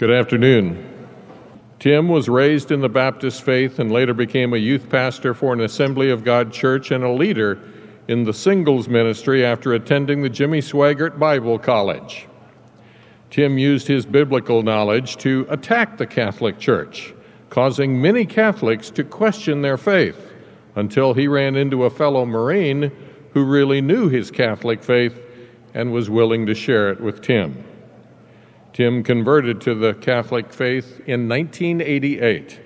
Good afternoon. Tim was raised in the Baptist faith and later became a youth pastor for an Assembly of God church and a leader in the singles ministry after attending the Jimmy Swaggart Bible College. Tim used his biblical knowledge to attack the Catholic Church, causing many Catholics to question their faith until he ran into a fellow Marine who really knew his Catholic faith and was willing to share it with Tim. Tim converted to the Catholic faith in 1988.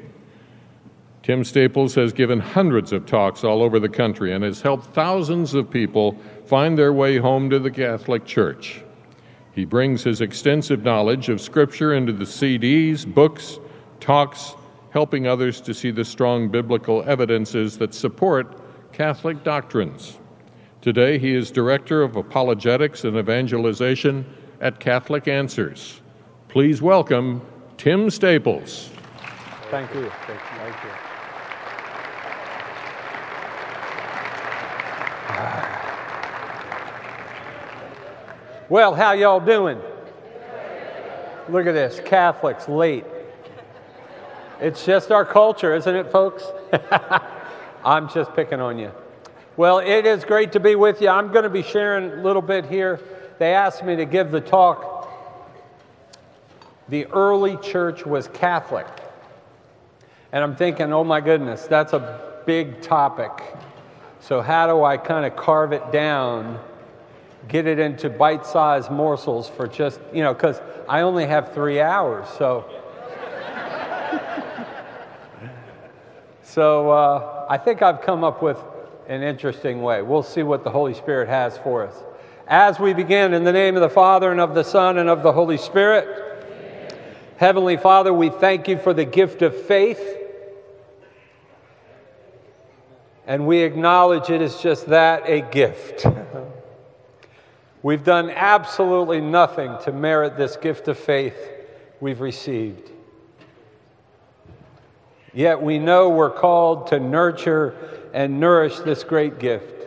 Tim Staples has given hundreds of talks all over the country and has helped thousands of people find their way home to the Catholic Church. He brings his extensive knowledge of Scripture into the CDs, books, talks, helping others to see the strong biblical evidences that support Catholic doctrines. Today, he is Director of Apologetics and Evangelization at Catholic Answers. Please welcome Tim Staples. Thank you. Thank you. Thank you. Well, how y'all doing? Look at this, Catholics late. It's just our culture, isn't it, folks? I'm just picking on you. Well, it is great to be with you. I'm going to be sharing a little bit here. They asked me to give the talk. The early church was Catholic. And I'm thinking, oh my goodness, that's a big topic. So, how do I kind of carve it down, get it into bite sized morsels for just, you know, because I only have three hours. So, so uh, I think I've come up with an interesting way. We'll see what the Holy Spirit has for us. As we begin, in the name of the Father, and of the Son, and of the Holy Spirit. Heavenly Father, we thank you for the gift of faith. And we acknowledge it is just that a gift. We've done absolutely nothing to merit this gift of faith we've received. Yet we know we're called to nurture and nourish this great gift.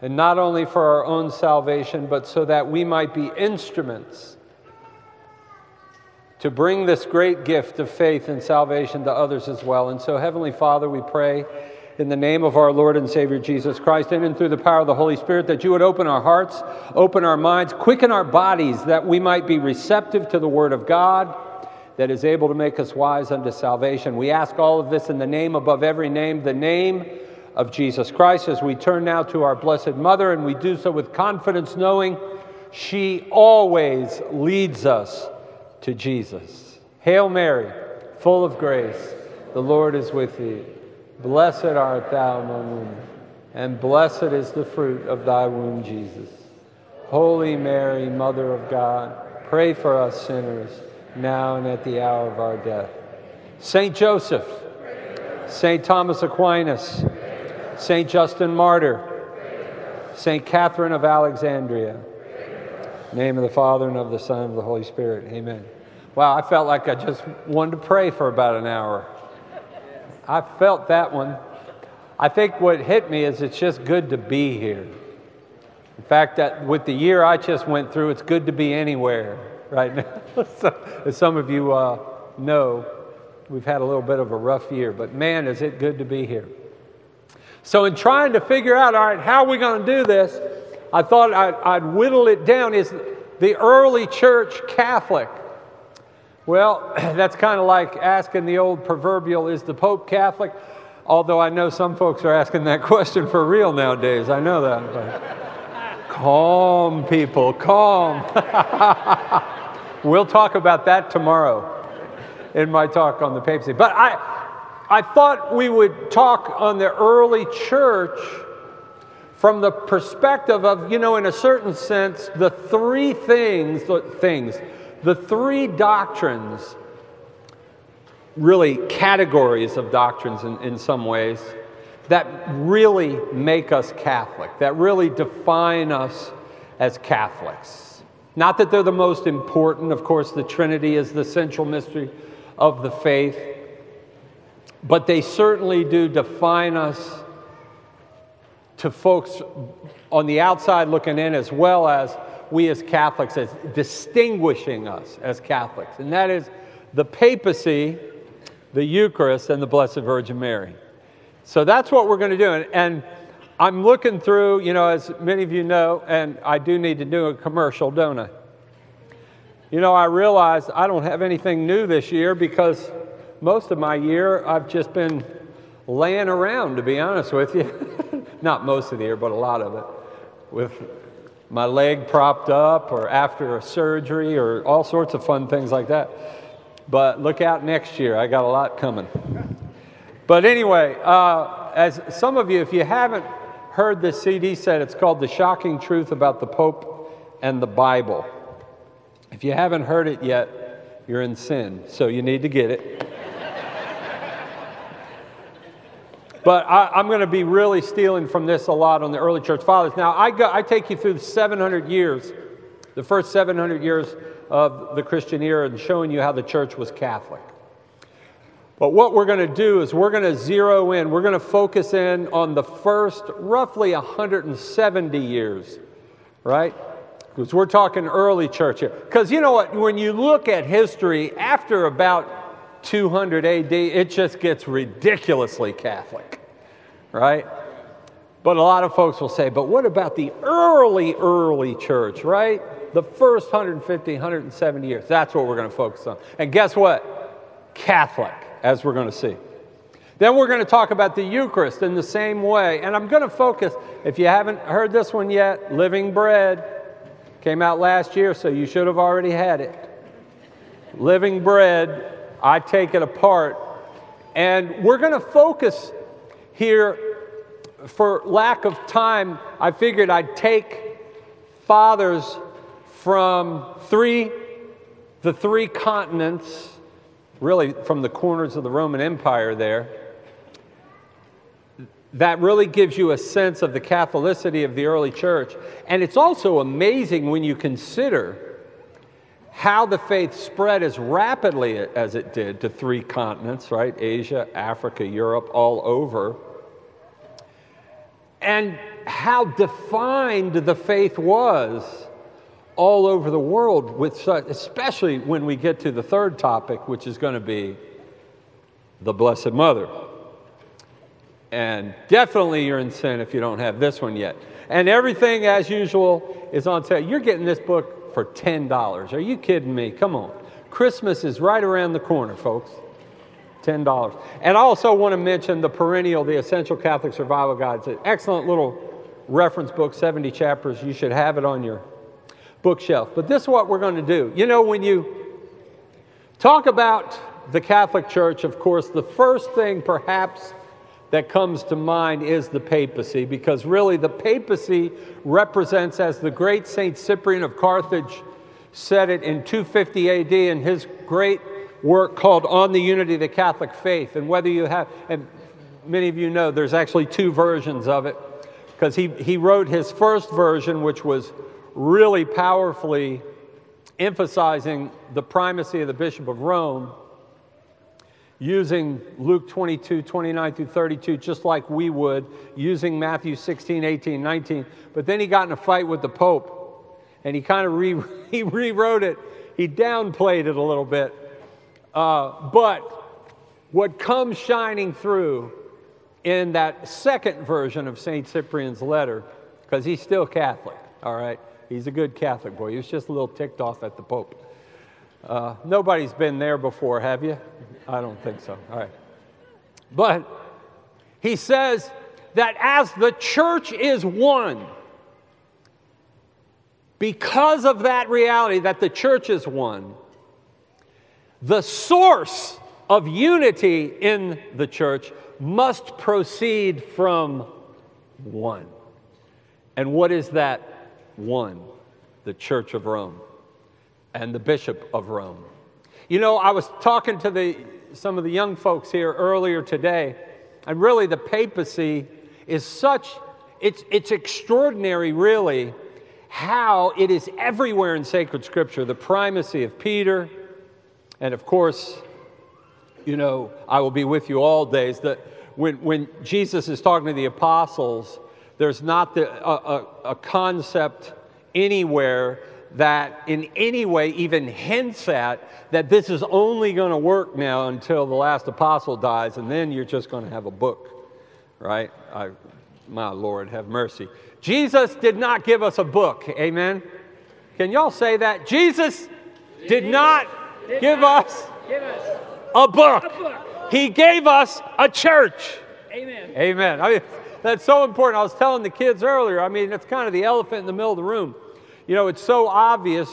And not only for our own salvation, but so that we might be instruments to bring this great gift of faith and salvation to others as well. And so, Heavenly Father, we pray in the name of our Lord and Savior Jesus Christ, and in through the power of the Holy Spirit, that you would open our hearts, open our minds, quicken our bodies, that we might be receptive to the Word of God that is able to make us wise unto salvation. We ask all of this in the name above every name, the name of Jesus Christ, as we turn now to our Blessed Mother, and we do so with confidence, knowing she always leads us to Jesus. Hail Mary, full of grace, the Lord is with thee. Blessed art thou among women, and blessed is the fruit of thy womb, Jesus. Holy Mary, Mother of God, pray for us sinners now and at the hour of our death. Saint Joseph, Saint Thomas Aquinas, Saint Justin Martyr, Saint Catherine of Alexandria. name of the Father and of the Son and of the Holy Spirit. Amen. Wow, I felt like I just wanted to pray for about an hour. I felt that one. I think what hit me is it's just good to be here. In fact, that with the year I just went through, it's good to be anywhere right now. so, as some of you uh, know, we've had a little bit of a rough year, but man, is it good to be here. So, in trying to figure out, all right, how are we going to do this, I thought I'd, I'd whittle it down. Is the early church Catholic? Well, that's kind of like asking the old proverbial, is the Pope Catholic? Although I know some folks are asking that question for real nowadays. I know that. But. Calm, people, calm. we'll talk about that tomorrow in my talk on the papacy. But I, I thought we would talk on the early church from the perspective of, you know, in a certain sense, the three things, the things, the three doctrines, really categories of doctrines in, in some ways that really make us Catholic, that really define us as Catholics. Not that they're the most important, of course, the Trinity is the central mystery of the faith, but they certainly do define us to folks on the outside looking in, as well as we as Catholics as distinguishing us as Catholics, and that is the papacy, the Eucharist, and the Blessed Virgin Mary. So that's what we're going to do. And, and I'm looking through, you know, as many of you know, and I do need to do a commercial, don't I? You know, I realized I don't have anything new this year because most of my year I've just been laying around, to be honest with you. Not most of the year, but a lot of it. With my leg propped up or after a surgery or all sorts of fun things like that. But look out next year. I got a lot coming. But anyway, uh, as some of you, if you haven't heard this CD set, it's called The Shocking Truth About the Pope and the Bible. If you haven't heard it yet, you're in sin, so you need to get it. But I, am going to be really stealing from this a lot on the early church fathers. Now, I, go, I take you through 700 years, the first 700 years of the Christian era, and showing you how the church was Catholic. But what we're going to do is we're going to zero in, we're going to focus in on the first roughly 170 years, right? Because we're talking early church here. Because you know what? When you look at history, after about 200 AD, it just gets ridiculously Catholic, right? But a lot of folks will say, but what about the early, early church, right? The first 150, 170 years. That's what we're going to focus on. And guess what? Catholic, as we're going to see. Then we're going to talk about the Eucharist in the same way. And I'm going to focus, if you haven't heard this one yet, living bread. Came out last year, so you should have already had it. Living bread, I take it apart. And we're going to focus here, for lack of time, I figured I'd take fathers from three, the three continents, really from the corners of the Roman Empire there that really gives you a sense of the Catholicity of the early church. And it's also amazing when you consider how the faith spread as rapidly as it did to three continents, right? Asia, Africa, Europe, all over. And how defined the faith was all over the world, with such, especially when we get to the third topic, which is going to be the Blessed Mother. And definitely you're in sin if you don't have this one yet. And everything, as usual, is on sale. You're getting this book for $10. Are you kidding me? Come on. Christmas is right around the corner, folks. $10. And I also want to mention the perennial, the Essential Catholic Survival Guide. It's an excellent little reference book, 70 chapters. You should have it on your bookshelf. But this is what we're going to do. You know, when you talk about the Catholic Church, of course, the first thing perhaps that comes to mind is the papacy, because really the papacy represents, as the great Saint Cyprian of Carthage said it in 250 AD in his great work called On the Unity of the Catholic Faith. And whether you have, and many of you know, there's actually two versions of it, because he, he wrote his first version, which was really powerfully emphasizing the primacy of the Bishop of Rome using Luke 22, 29 through 32, just like we would, using Matthew 16, 18, 19. But then he got in a fight with the Pope, and he kind of re- he rewrote it. He downplayed it a little bit. Uh, but what comes shining through in that second version of St. Cyprian's letter, because he's still Catholic, all right? He's a good Catholic boy. He was just a little ticked off at the Pope. Uh, nobody's been there before, have you? I don't think so. All right. But he says that as the church is one, because of that reality that the church is one, the source of unity in the church must proceed from one. And what is that one? The Church of Rome and the Bishop of Rome. You know, I was talking to the some of the young folks here earlier today. And really, the papacy is such, it's, it's extraordinary, really, how it is everywhere in sacred scripture the primacy of Peter, and of course, you know, I will be with you all days. That when, when Jesus is talking to the apostles, there's not the, a, a, a concept anywhere that in any way even hints at that this is only going to work now until the last apostle dies, and then you're just going to have a book, right? I, my Lord, have mercy. Jesus did not give us a book, amen? Can y'all say that? Jesus did not give us a book. He gave us a church. Amen. Amen. I mean, that's so important. I was telling the kids earlier, I mean, it's kind of the elephant in the middle of the room. You know, it's so obvious,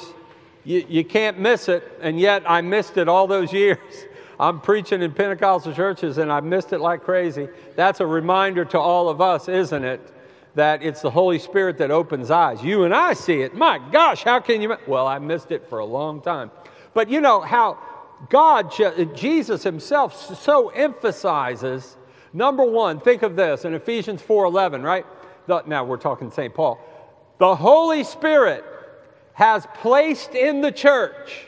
you, you can't miss it, and yet I missed it all those years. I'm preaching in Pentecostal churches and I missed it like crazy. That's a reminder to all of us, isn't it? That it's the Holy Spirit that opens eyes. You and I see it. My gosh, how can you? Well, I missed it for a long time. But you know how God, Jesus Himself, so emphasizes number one, think of this in Ephesians 4:11, right? The, now we're talking St. Paul. The Holy Spirit has placed in the church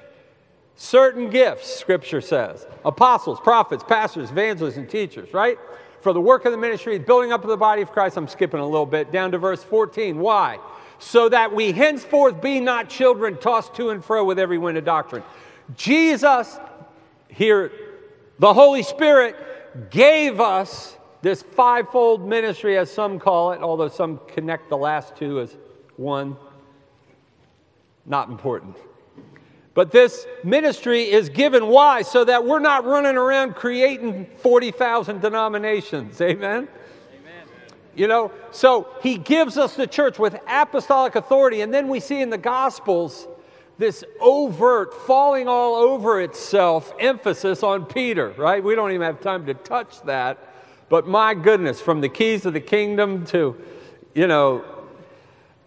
certain gifts, Scripture says apostles, prophets, pastors, evangelists, and teachers, right? For the work of the ministry, building up of the body of Christ. I'm skipping a little bit down to verse 14. Why? So that we henceforth be not children tossed to and fro with every wind of doctrine. Jesus, here, the Holy Spirit gave us this fivefold ministry, as some call it, although some connect the last two as one, not important. But this ministry is given why? So that we're not running around creating 40,000 denominations. Amen? Amen? You know, so he gives us the church with apostolic authority. And then we see in the Gospels this overt, falling all over itself emphasis on Peter, right? We don't even have time to touch that. But my goodness, from the keys of the kingdom to, you know,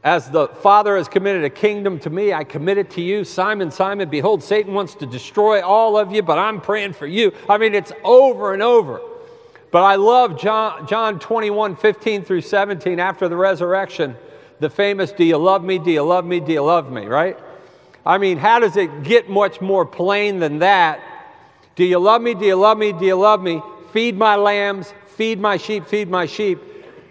as the Father has committed a kingdom to me, I commit it to you. Simon, Simon, behold, Satan wants to destroy all of you, but I'm praying for you. I mean, it's over and over. But I love John, John 21, 15 through 17 after the resurrection, the famous, Do you love me? Do you love me? Do you love me? Right? I mean, how does it get much more plain than that? Do you love me? Do you love me? Do you love me? Feed my lambs, feed my sheep, feed my sheep.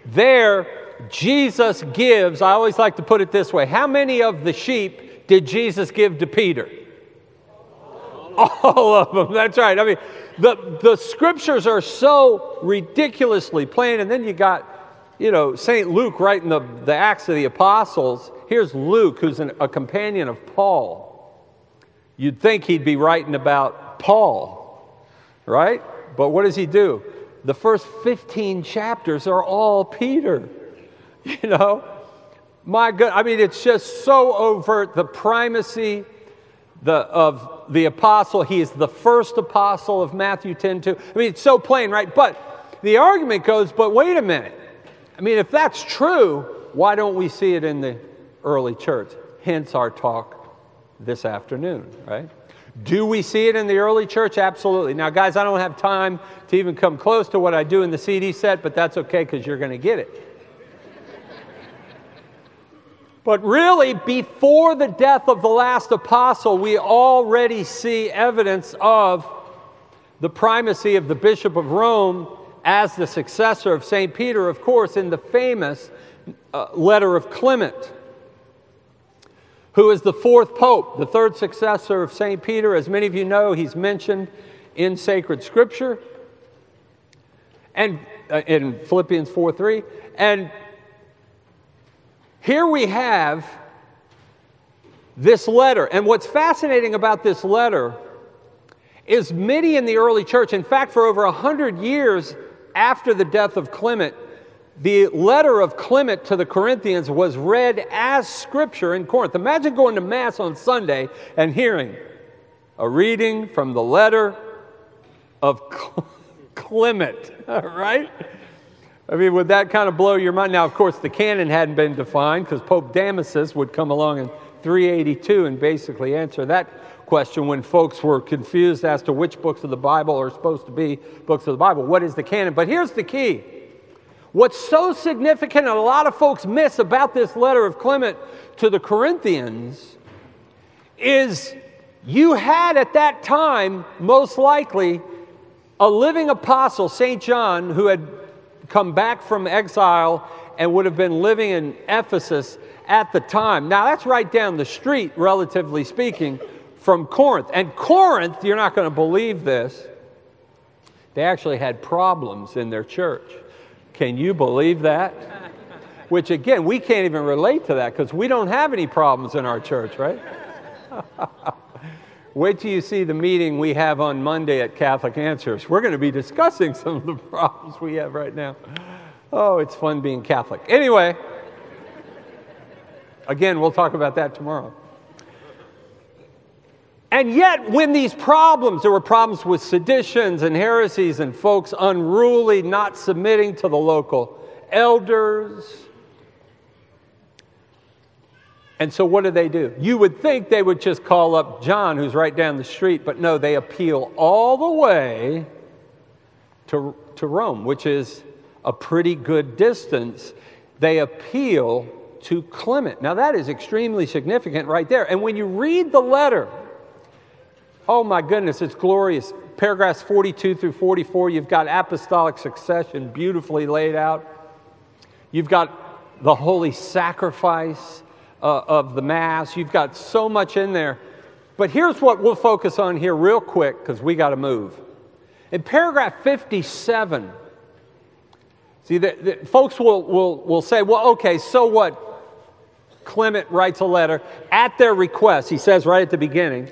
There, Jesus gives, I always like to put it this way how many of the sheep did Jesus give to Peter? All of them, that's right. I mean, the, the scriptures are so ridiculously plain, and then you got, you know, St. Luke writing the, the Acts of the Apostles. Here's Luke, who's an, a companion of Paul. You'd think he'd be writing about Paul, right? But what does he do? The first 15 chapters are all Peter. You know, my good. I mean, it's just so overt the primacy the, of the apostle. He is the first apostle of Matthew 10 2. I mean, it's so plain, right? But the argument goes, but wait a minute. I mean, if that's true, why don't we see it in the early church? Hence our talk this afternoon, right? Do we see it in the early church? Absolutely. Now, guys, I don't have time to even come close to what I do in the CD set, but that's okay because you're going to get it. But really, before the death of the last apostle, we already see evidence of the primacy of the Bishop of Rome as the successor of St. Peter, of course, in the famous uh, letter of Clement, who is the fourth pope, the third successor of St. Peter. As many of you know, he's mentioned in sacred scripture and uh, in Philippians 4 3. And here we have this letter. And what's fascinating about this letter is many in the early church, in fact, for over 100 years after the death of Clement, the letter of Clement to the Corinthians was read as scripture in Corinth. Imagine going to Mass on Sunday and hearing a reading from the letter of Clement, right? I mean, would that kind of blow your mind? Now, of course, the canon hadn't been defined because Pope Damasus would come along in 382 and basically answer that question when folks were confused as to which books of the Bible are supposed to be books of the Bible. What is the canon? But here's the key. What's so significant and a lot of folks miss about this letter of Clement to the Corinthians is you had at that time, most likely, a living apostle, St. John, who had come back from exile and would have been living in Ephesus at the time. Now, that's right down the street, relatively speaking, from Corinth. And Corinth, you're not going to believe this, they actually had problems in their church. Can you believe that? Which, again, we can't even relate to that because we don't have any problems in our church, right? Wait till you see the meeting we have on Monday at Catholic Answers. We're going to be discussing some of the problems we have right now. Oh, it's fun being Catholic. Anyway, again, we'll talk about that tomorrow. And yet, when these problems, there were problems with seditions and heresies and folks unruly, not submitting to the local elders. And so, what do they do? You would think they would just call up John, who's right down the street, but no, they appeal all the way to, to Rome, which is a pretty good distance. They appeal to Clement. Now, that is extremely significant right there. And when you read the letter, oh my goodness, it's glorious. Paragraphs 42 through 44, you've got apostolic succession beautifully laid out. You've got the holy sacrifice uh, of the Mass. You've got so much in there. But here's what we'll focus on here, real quick, because we got to move. In paragraph 57, see, the, the, folks will, will, will say, well, okay, so what? Clement writes a letter at their request. He says right at the beginning,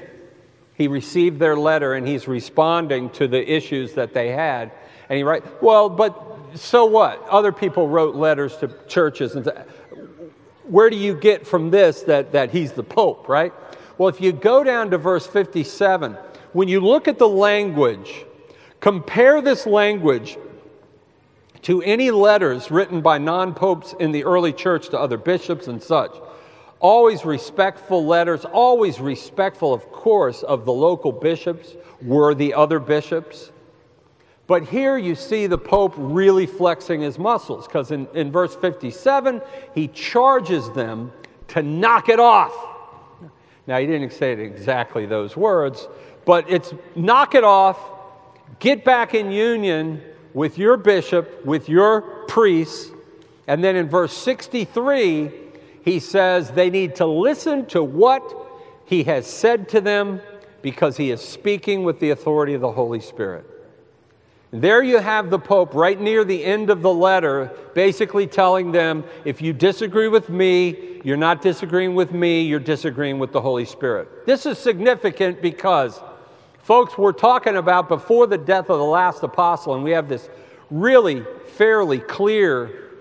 he received their letter and he's responding to the issues that they had. And he writes, well, but so what? Other people wrote letters to churches. And where do you get from this that, that he's the Pope, right? Well, if you go down to verse 57, when you look at the language, compare this language to any letters written by non popes in the early church to other bishops and such. Always respectful letters, always respectful, of course, of the local bishops, were the other bishops. But here you see the Pope really flexing his muscles because in, in verse 57, he charges them to knock it off. Now, he didn't say exactly those words, but it's knock it off, get back in union with your bishop, with your priests. And then in verse 63, he says they need to listen to what he has said to them because he is speaking with the authority of the Holy Spirit. There you have the Pope right near the end of the letter, basically telling them if you disagree with me, you're not disagreeing with me, you're disagreeing with the Holy Spirit. This is significant because, folks, we're talking about before the death of the last apostle, and we have this really fairly clear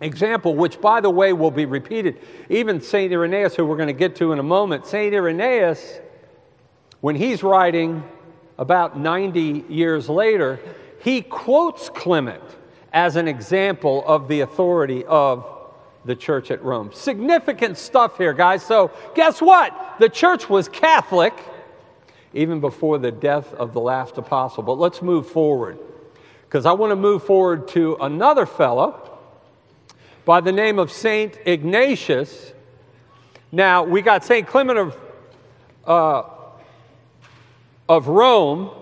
example, which, by the way, will be repeated. Even St. Irenaeus, who we're going to get to in a moment, St. Irenaeus, when he's writing about 90 years later, he quotes Clement as an example of the authority of the church at Rome. Significant stuff here, guys. So, guess what? The church was Catholic even before the death of the last apostle. But let's move forward because I want to move forward to another fellow by the name of Saint Ignatius. Now, we got Saint Clement of, uh, of Rome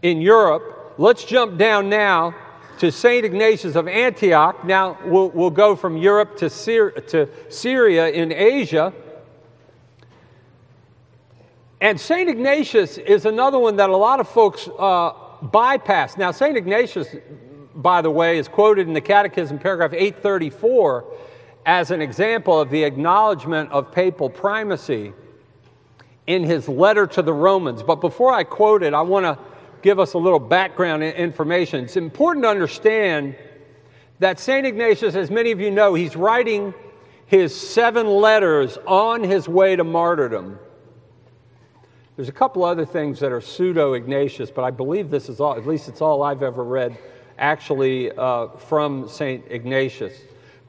in Europe Let's jump down now to St. Ignatius of Antioch. Now we'll, we'll go from Europe to, Syria, to Syria in Asia. And St. Ignatius is another one that a lot of folks uh, bypass. Now, St. Ignatius, by the way, is quoted in the Catechism, paragraph 834, as an example of the acknowledgement of papal primacy in his letter to the Romans. But before I quote it, I want to give us a little background information. It's important to understand that St. Ignatius, as many of you know, he's writing his seven letters on his way to martyrdom. There's a couple other things that are pseudo Ignatius, but I believe this is all, at least it's all I've ever read actually uh, from St. Ignatius.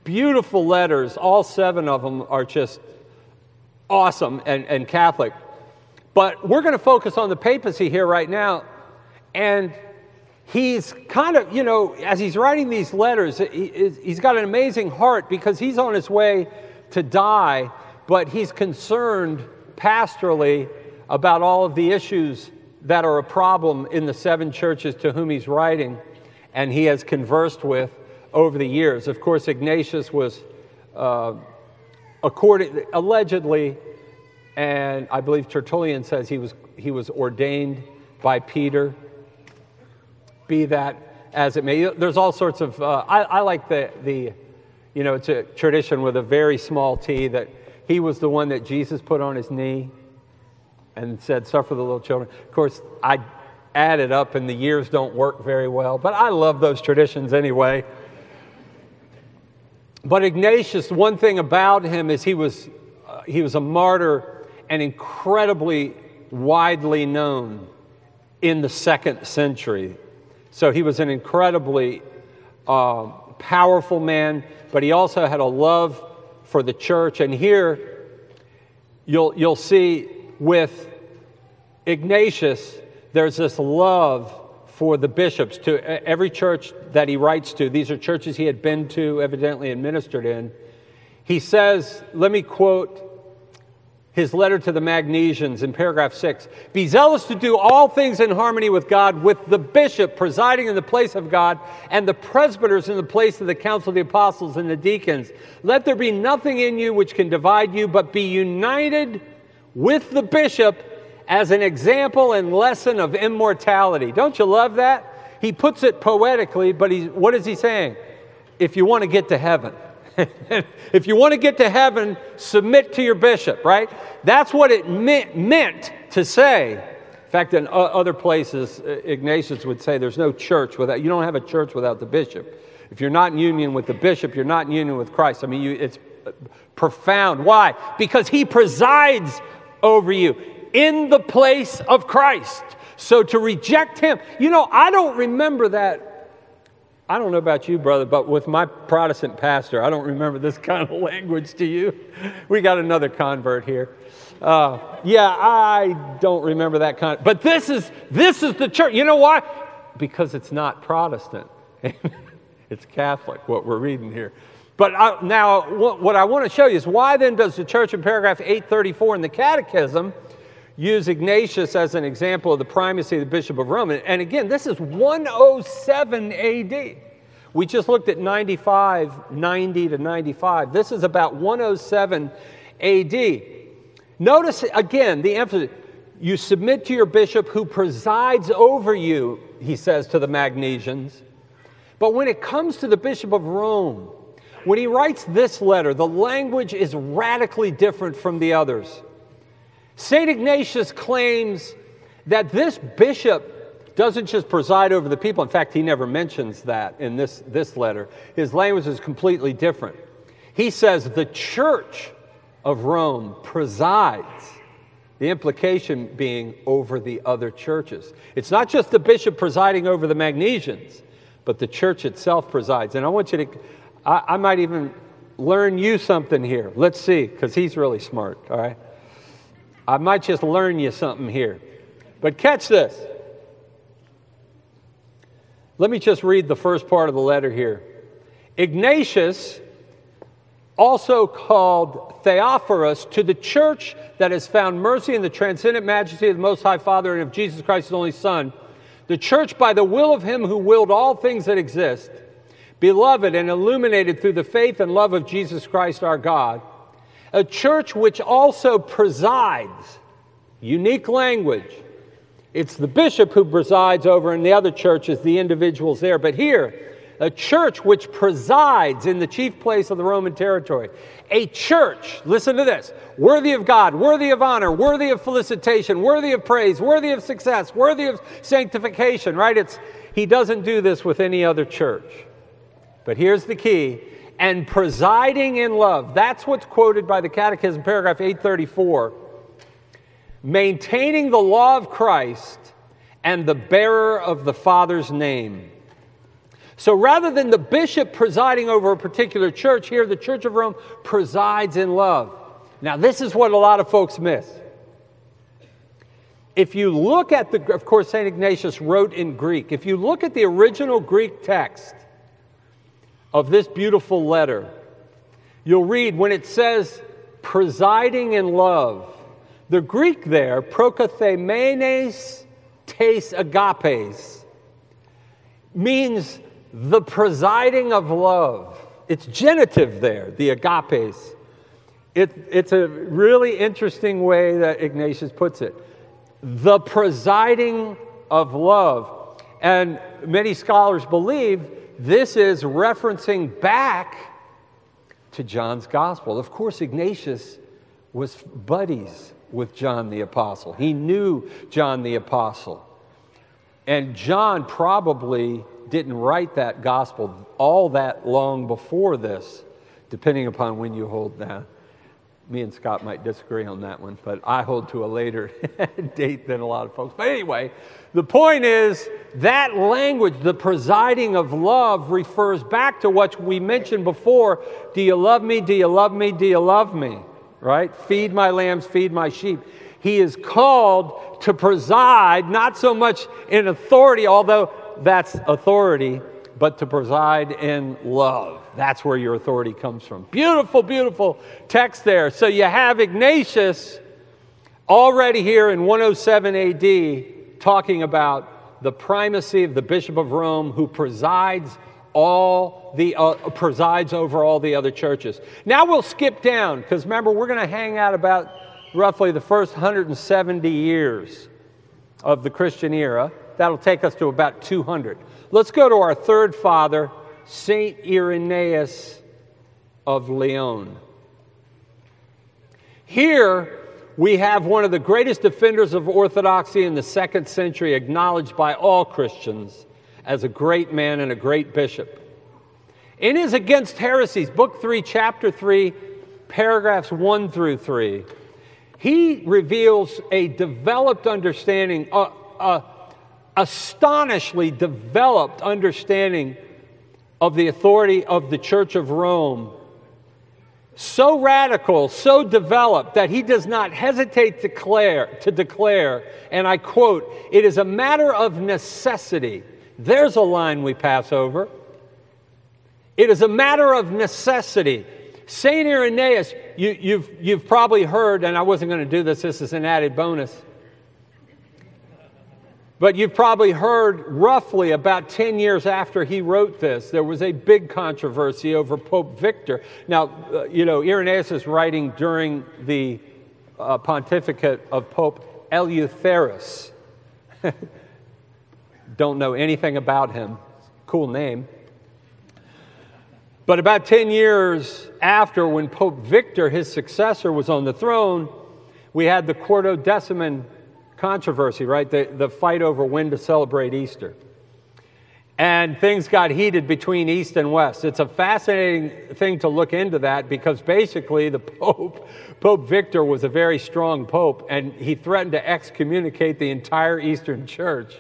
Beautiful letters, all seven of them are just awesome and, and Catholic. But we're going to focus on the papacy here right now. And he's kind of, you know, as he's writing these letters, he's got an amazing heart because he's on his way to die, but he's concerned pastorally about all of the issues that are a problem in the seven churches to whom he's writing and he has conversed with over the years. Of course, Ignatius was uh, according, allegedly, and I believe Tertullian says he was, he was ordained by Peter. Be that as it may. There's all sorts of, uh, I, I like the, the, you know, it's a tradition with a very small t that he was the one that Jesus put on his knee and said, Suffer the little children. Of course, I added up and the years don't work very well, but I love those traditions anyway. But Ignatius, one thing about him is he was, uh, he was a martyr and incredibly widely known in the second century. So he was an incredibly uh, powerful man, but he also had a love for the church. And here you'll, you'll see with Ignatius, there's this love for the bishops to every church that he writes to. These are churches he had been to, evidently, and ministered in. He says, let me quote his letter to the Magnesians in paragraph 6 Be zealous to do all things in harmony with God, with the bishop presiding in the place of God, and the presbyters in the place of the council of the apostles and the deacons. Let there be nothing in you which can divide you, but be united with the bishop as an example and lesson of immortality. Don't you love that? He puts it poetically, but he's, what is he saying? If you want to get to heaven, if you want to get to heaven, submit to your bishop, right? That's what it meant, meant to say. In fact, in other places, uh, Ignatius would say there's no church without, you don't have a church without the bishop. If you're not in union with the bishop, you're not in union with Christ. I mean, you, it's uh, profound. Why? Because he presides over you in the place of Christ. So to reject him, you know, I don't remember that I don't know about you, brother, but with my Protestant pastor, I don't remember this kind of language to you. We got another convert here. Uh, yeah, I don't remember that kind. Of, but this is this is the church. You know why? Because it's not Protestant. it's Catholic. What we're reading here. But I, now, what, what I want to show you is why then does the church in paragraph 834 in the Catechism use Ignatius as an example of the primacy of the Bishop of Rome. And again, this is 107 AD. We just looked at 95, 90 to 95. This is about 107 AD. Notice again the emphasis you submit to your bishop who presides over you, he says to the Magnesians. But when it comes to the Bishop of Rome, when he writes this letter, the language is radically different from the others. St. Ignatius claims that this bishop doesn't just preside over the people. In fact, he never mentions that in this, this letter. His language is completely different. He says the church of Rome presides, the implication being over the other churches. It's not just the bishop presiding over the Magnesians, but the church itself presides. And I want you to, I, I might even learn you something here. Let's see, because he's really smart, all right? I might just learn you something here. But catch this. Let me just read the first part of the letter here. Ignatius, also called Theophorus, to the church that has found mercy in the transcendent majesty of the Most High Father and of Jesus Christ, his only Son, the church by the will of him who willed all things that exist, beloved and illuminated through the faith and love of Jesus Christ our God a church which also presides, unique language. It's the bishop who presides over, and the other church is the individuals there. But here, a church which presides in the chief place of the Roman territory. A church, listen to this, worthy of God, worthy of honor, worthy of felicitation, worthy of praise, worthy of success, worthy of sanctification, right? It's, he doesn't do this with any other church. But here's the key and presiding in love. That's what's quoted by the Catechism, paragraph 834. Maintaining the law of Christ and the bearer of the Father's name. So rather than the bishop presiding over a particular church, here the Church of Rome presides in love. Now, this is what a lot of folks miss. If you look at the, of course, St. Ignatius wrote in Greek. If you look at the original Greek text, of this beautiful letter, you'll read when it says presiding in love, the Greek there, prokathemenes tes agapes, means the presiding of love. It's genitive there, the agapes. It, it's a really interesting way that Ignatius puts it. The presiding of love. And many scholars believe this is referencing back to John's gospel. Of course, Ignatius was buddies with John the Apostle, he knew John the Apostle. And John probably didn't write that gospel all that long before this, depending upon when you hold that. Me and Scott might disagree on that one, but I hold to a later date than a lot of folks. But anyway, the point is that language, the presiding of love, refers back to what we mentioned before. Do you love me? Do you love me? Do you love me? Right? Feed my lambs, feed my sheep. He is called to preside, not so much in authority, although that's authority, but to preside in love. That's where your authority comes from. Beautiful, beautiful text there. So you have Ignatius already here in 107 AD talking about the primacy of the Bishop of Rome who presides all the uh, presides over all the other churches. Now we'll skip down because remember we're going to hang out about roughly the first 170 years of the Christian era. That'll take us to about 200. Let's go to our third father, Saint Irenaeus of Lyon. Here we have one of the greatest defenders of orthodoxy in the second century, acknowledged by all Christians as a great man and a great bishop. In his Against Heresies, Book 3, Chapter 3, paragraphs 1 through 3, he reveals a developed understanding, a, a astonishingly developed understanding of the authority of the Church of Rome. So radical, so developed that he does not hesitate to declare, to declare, and I quote, it is a matter of necessity. There's a line we pass over. It is a matter of necessity. St. Irenaeus, you, have you've, you've probably heard, and I wasn't going to do this, this is an added bonus. But you've probably heard roughly about 10 years after he wrote this, there was a big controversy over Pope Victor. Now, uh, you know, Irenaeus is writing during the uh, pontificate of Pope Eleutherus. Don't know anything about him. Cool name. But about 10 years after, when Pope Victor, his successor, was on the throne, we had the Quartodeciman controversy, right? The, the fight over when to celebrate Easter. And things got heated between East and West. It's a fascinating thing to look into that because basically the Pope, Pope Victor, was a very strong Pope and he threatened to excommunicate the entire Eastern Church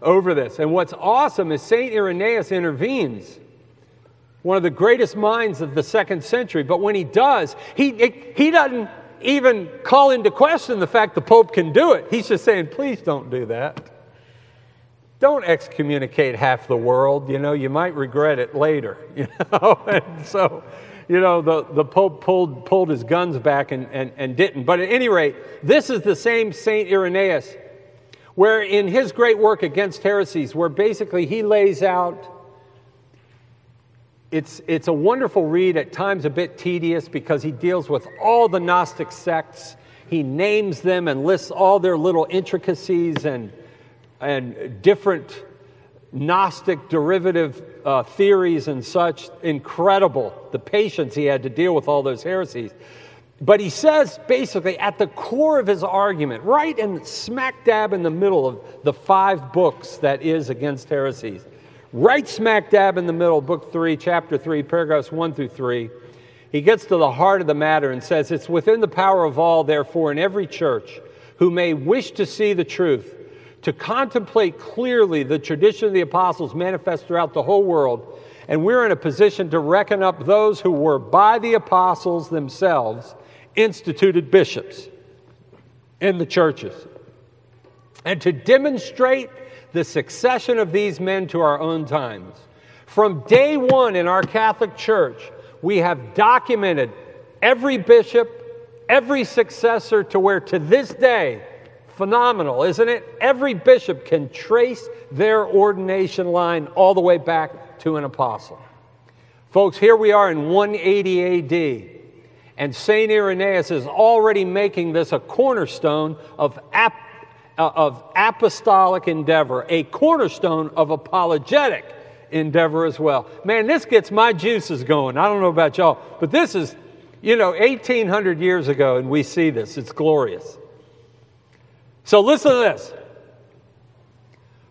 over this. And what's awesome is St. Irenaeus intervenes one of the greatest minds of the second century. But when he does, he, he doesn't even call into question the fact the Pope can do it. He's just saying, please don't do that. Don't excommunicate half the world. You know, you might regret it later. You know, and so, you know, the, the Pope pulled, pulled his guns back and, and, and didn't. But at any rate, this is the same St. Irenaeus, where in his great work against heresies, where basically he lays out it's, it's a wonderful read, at times a bit tedious because he deals with all the Gnostic sects. He names them and lists all their little intricacies and, and different Gnostic derivative uh, theories and such. Incredible, the patience he had to deal with all those heresies. But he says basically at the core of his argument, right in smack dab in the middle of the five books that is against heresies, right smack dab in the middle, book 3, chapter 3, paragraphs 1 through 3, he gets to the heart of the matter and says, It's within the power of all, therefore, in every church who may wish to see the truth, to contemplate clearly the tradition of the apostles manifest throughout the whole world. And we're in a position to reckon up those who were by the apostles themselves instituted bishops in the churches. And to demonstrate the succession of these men to our own times. From day one in our Catholic Church, we have documented every bishop, every successor to where to this day, phenomenal, isn't it? Every bishop can trace their ordination line all the way back to an apostle. Folks, here we are in 180 AD, And St. Irenaeus is already making this a cornerstone of, ap- uh, Uh, of apostolic endeavor, a cornerstone of apologetic endeavor as well. Man, this gets my juices going. I don't know about y'all, but this is, you know, 1800 years ago, and we see this. It's glorious. So listen to this.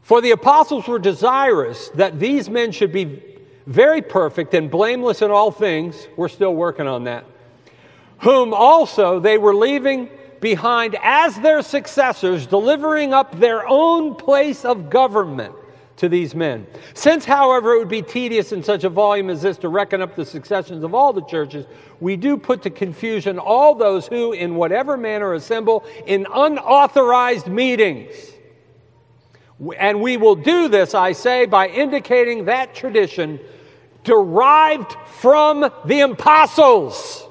For the apostles were desirous that these men should be very perfect and blameless in all things. We're still working on that. Whom also they were leaving behind as their successors, delivering up their own place of government to these men. Since, however, it would be tedious in such a volume as this to reckon up the successions of all the churches, we do put to confusion all those who, in whatever manner, assemble in unauthorized meetings and we will do this, I say, by indicating that tradition derived from the apostles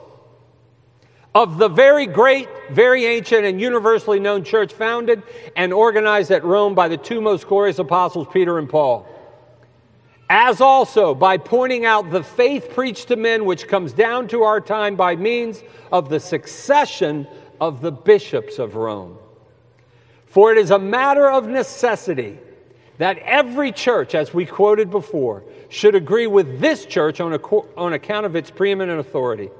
of the very great, very ancient, and universally known church founded and organized at Rome by the two most glorious apostles, Peter and Paul. As also by pointing out the faith preached to men which comes down to our time by means of the succession of the bishops of Rome. For it is a matter of necessity that every church, as we quoted before, should agree with this church on, on account of its preeminent authority.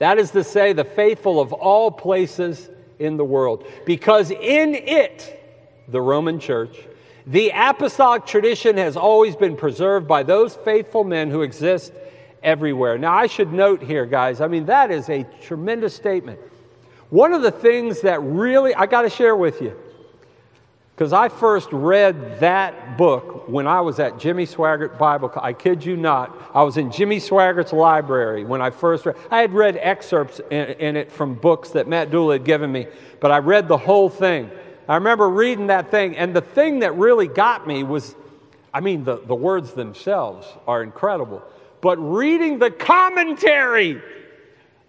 That is to say, the faithful of all places in the world. Because in it, the Roman church, the apostolic tradition has always been preserved by those faithful men who exist everywhere. Now, I should note here, guys, I mean, that is a tremendous statement. One of the things that really, I got to share with you, because I first read that book when I was at Jimmy Swaggart Bible. I kid you not. I was in Jimmy Swaggart's library when I first read. I had read excerpts in, in it from books that Matt Dooley had given me, but I read the whole thing. I remember reading that thing, and the thing that really got me was I mean, the, the words themselves are incredible, but reading the commentary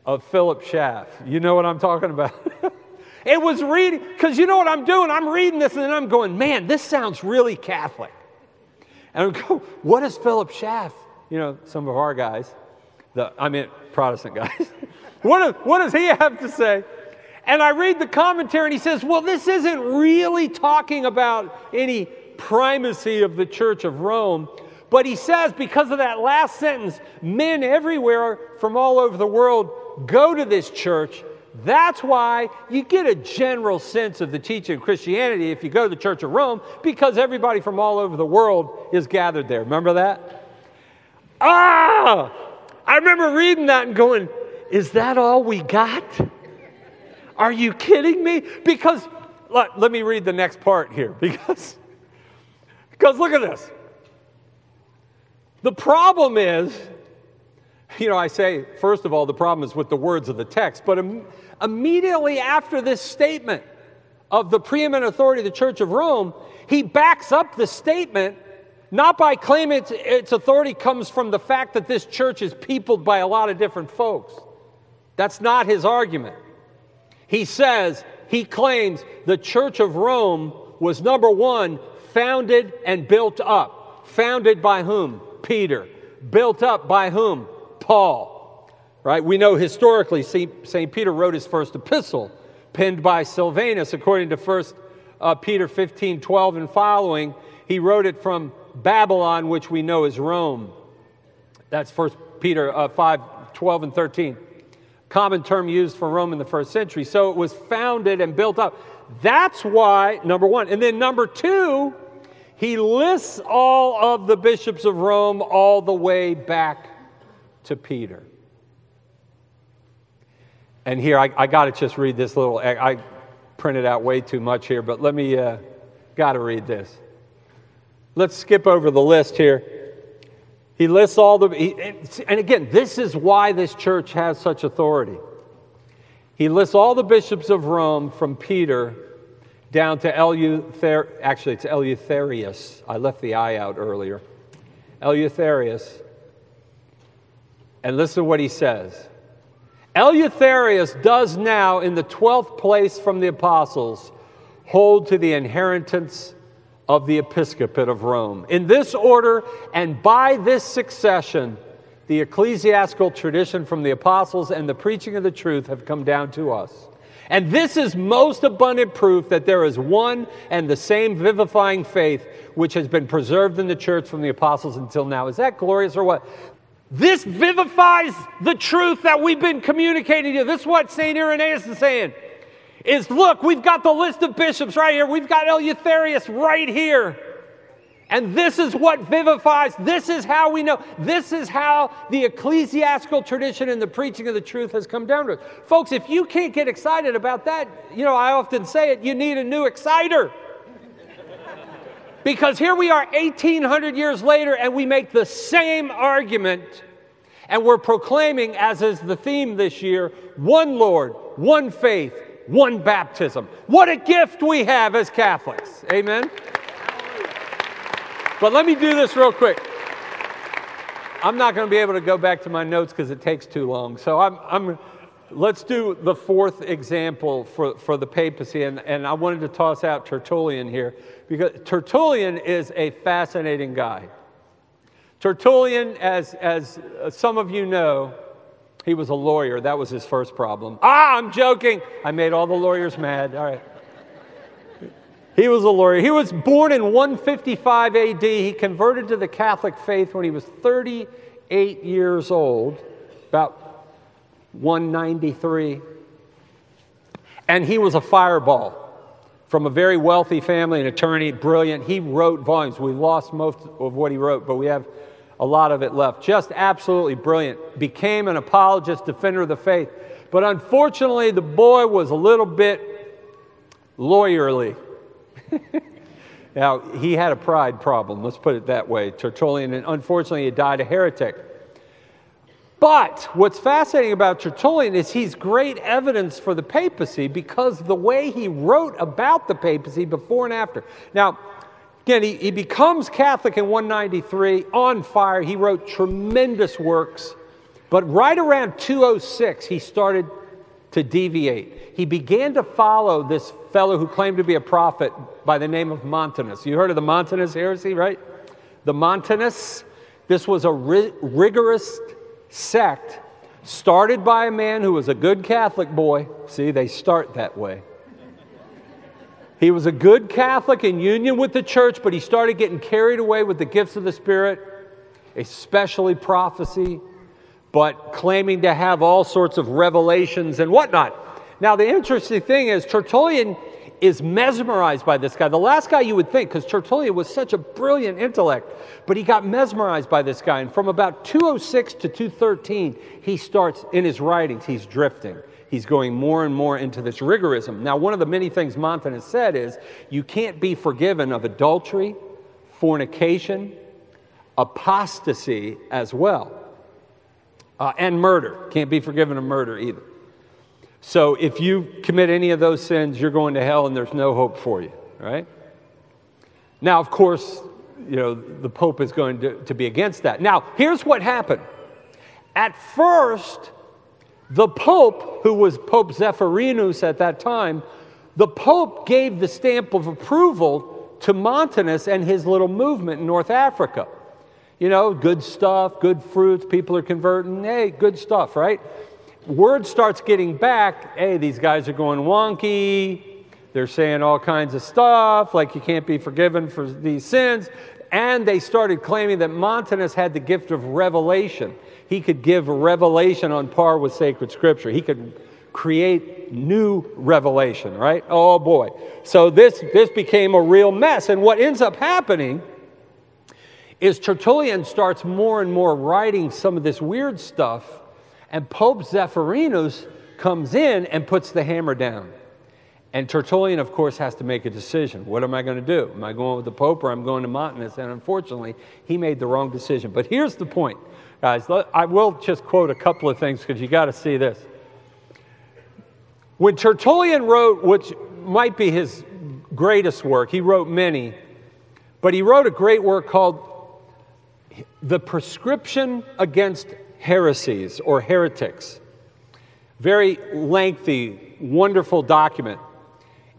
of Philip Schaff, you know what I'm talking about? It was reading, because you know what I'm doing? I'm reading this and then I'm going, man, this sounds really Catholic. And I go, what is Philip Schaff? You know, some of our guys, the, I mean, Protestant guys. what, what does he have to say? And I read the commentary and he says, well, this isn't really talking about any primacy of the Church of Rome. But he says, because of that last sentence, men everywhere from all over the world go to this church that's why you get a general sense of the teaching of Christianity if you go to the Church of Rome, because everybody from all over the world is gathered there. Remember that? Ah! I remember reading that and going, is that all we got? Are you kidding me? Because, let, let me read the next part here, because, because look at this. The problem is, you know, I say, first of all, the problem is with the words of the text, but immediately after this statement of the preeminent authority of the Church of Rome, he backs up the statement not by claiming its, its authority comes from the fact that this church is peopled by a lot of different folks. That's not his argument. He says, he claims the Church of Rome was number one, founded and built up. Founded by whom? Peter. Built up by whom? Paul right? We know historically St. Peter wrote his first epistle, penned by Silvanus, according to 1 uh, Peter 15 12 and following. He wrote it from Babylon, which we know is Rome. That's 1 Peter uh, 5 12 and 13. Common term used for Rome in the first century. So it was founded and built up. That's why, number one. And then number two, he lists all of the bishops of Rome all the way back to Peter. And here, I, I got to just read this little, I printed out way too much here, but let me, uh, got to read this. Let's skip over the list here. He lists all the, he, and again, this is why this church has such authority. He lists all the bishops of Rome from Peter down to Eleuther, actually, it's Eleutherius. I left the I out earlier. Eleutherius. And listen to what he says. Eleutherius does now, in the 12th place from the apostles, hold to the inheritance of the episcopate of Rome. In this order and by this succession, the ecclesiastical tradition from the apostles and the preaching of the truth have come down to us. And this is most abundant proof that there is one and the same vivifying faith which has been preserved in the church from the apostles until now. Is that glorious or what? This vivifies the truth that we've been communicating to you. This is what St. Irenaeus is saying. Is look, we've got the list of bishops right here. We've got Eleutherius right here. And this is what vivifies. This is how we know. This is how the ecclesiastical tradition and the preaching of the truth has come down to us. Folks, if you can't get excited about that, you know, I often say it, you need a new exciter. Because here we are 1800 years later and we make the same argument and we're proclaiming, as is the theme this year, one Lord, one faith, one baptism. What a gift we have as Catholics. Amen. But let me do this real quick. I'm not going to be able to go back to my notes because it takes too long. So I'm, I'm, let's do the fourth example for, for the papacy. And, and I wanted to toss out Tertullian here because Tertullian is a fascinating guy. Tertullian, as, as some of you know, he was a lawyer. That was his first problem. Ah, I'm joking. I made all the lawyers mad. All right. He was a lawyer. He was born in 155 AD. He converted to the Catholic faith when he was 38 years old, about 193. And he was a fireball from a very wealthy family, an attorney, brilliant. He wrote volumes. We lost most of what he wrote, but we have a lot of it left. Just absolutely brilliant. Became an apologist, defender of the faith. But unfortunately, the boy was a little bit lawyerly. now, he had a pride problem, let's put it that way, Tertullian, and unfortunately, he died a heretic. But what's fascinating about Tertullian is he's great evidence for the papacy because the way he wrote about the papacy before and after. Now, again, he, he becomes Catholic in 193, on fire. He wrote tremendous works. But right around 206, he started to deviate. He began to follow this fellow who claimed to be a prophet by the name of Montanus. You heard of the Montanist heresy, right? The Montanists. this was a ri- rigorous sect started by a man who was a good Catholic boy. See, they start that way. He was a good Catholic in union with the church, but he started getting carried away with the gifts of the Spirit, especially prophecy, but claiming to have all sorts of revelations and whatnot. Now, the interesting thing is, Tertullian is mesmerized by this guy. The last guy you would think, because Tertullian was such a brilliant intellect, but he got mesmerized by this guy. And from about 206 to 213, he starts in his writings, he's drifting. He's going more and more into this rigorism. Now, one of the many things Montanus said is you can't be forgiven of adultery, fornication, apostasy as well, uh, and murder. Can't be forgiven of murder either. So if you commit any of those sins, you're going to hell and there's no hope for you, right? Now, of course, you know, the Pope is going to, to be against that. Now, here's what happened. At first, the Pope, who was Pope Zephyrinus at that time, the Pope gave the stamp of approval to Montanus and his little movement in North Africa. You know, good stuff, good fruits, people are converting. Hey, good stuff, right? Word starts getting back hey, these guys are going wonky. They're saying all kinds of stuff, like you can't be forgiven for these sins. And they started claiming that Montanus had the gift of revelation. He could give revelation on par with sacred scripture. He could create new revelation, right? Oh boy. So this, this became a real mess. And what ends up happening is Tertullian starts more and more writing some of this weird stuff and Pope Zephyrinus comes in and puts the hammer down. And Tertullian, of course, has to make a decision. What am I going to do? Am I going with the Pope or I'm going to Montanus? And unfortunately, he made the wrong decision. But here's the point, guys. I will just quote a couple of things because you got to see this. When Tertullian wrote, which might be his greatest work, he wrote many, but he wrote a great work called The Prescription Against heresies or heretics. Very lengthy, wonderful document.